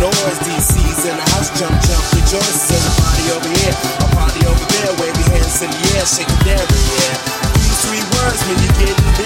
noise. DC's in the house, jump, jump, rejoice. There's a party over here, a party over there. Wave your hands in the air, shake it there, yeah. These three words mean you're getting busy.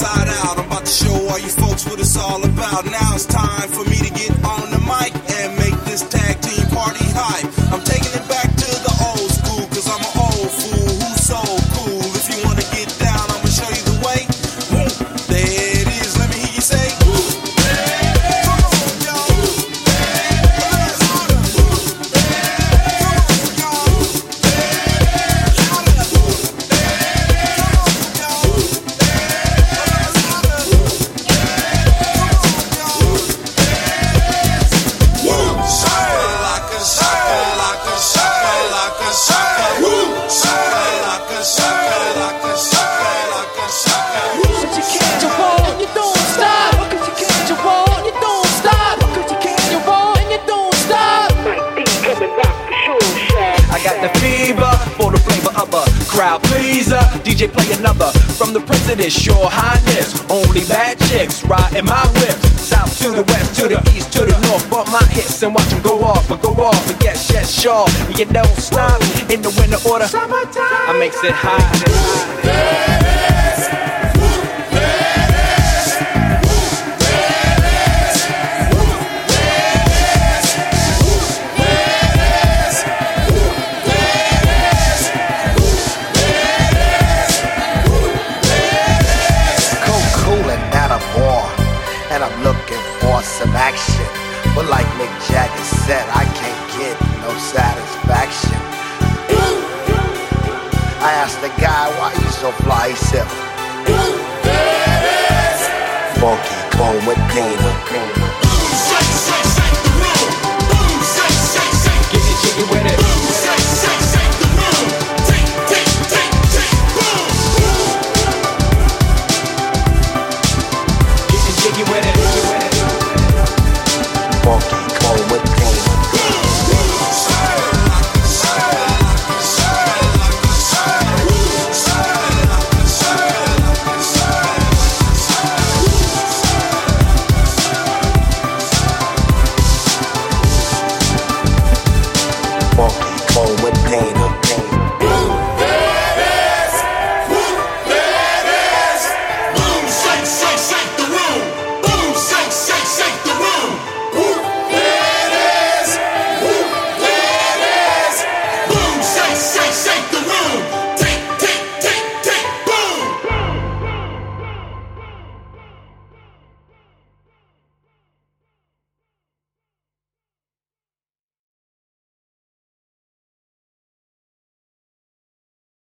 Inside out. I'm about to show all you folks what it's all about. Now it's time for me to got the fever for the flavor of a crowd pleaser. DJ play another from the president's your highness. Only bad chicks riding my whip. South to the west, to the east, to the north. Bump my hits and watch them go off, but go off. And yes, yes, sure. You don't stop in the winter order. I makes it hot. Looking for some action. But like Mick Jagger said, I can't get no satisfaction. I asked the guy why he's so fly. He said, Funky Cone with Dina. paid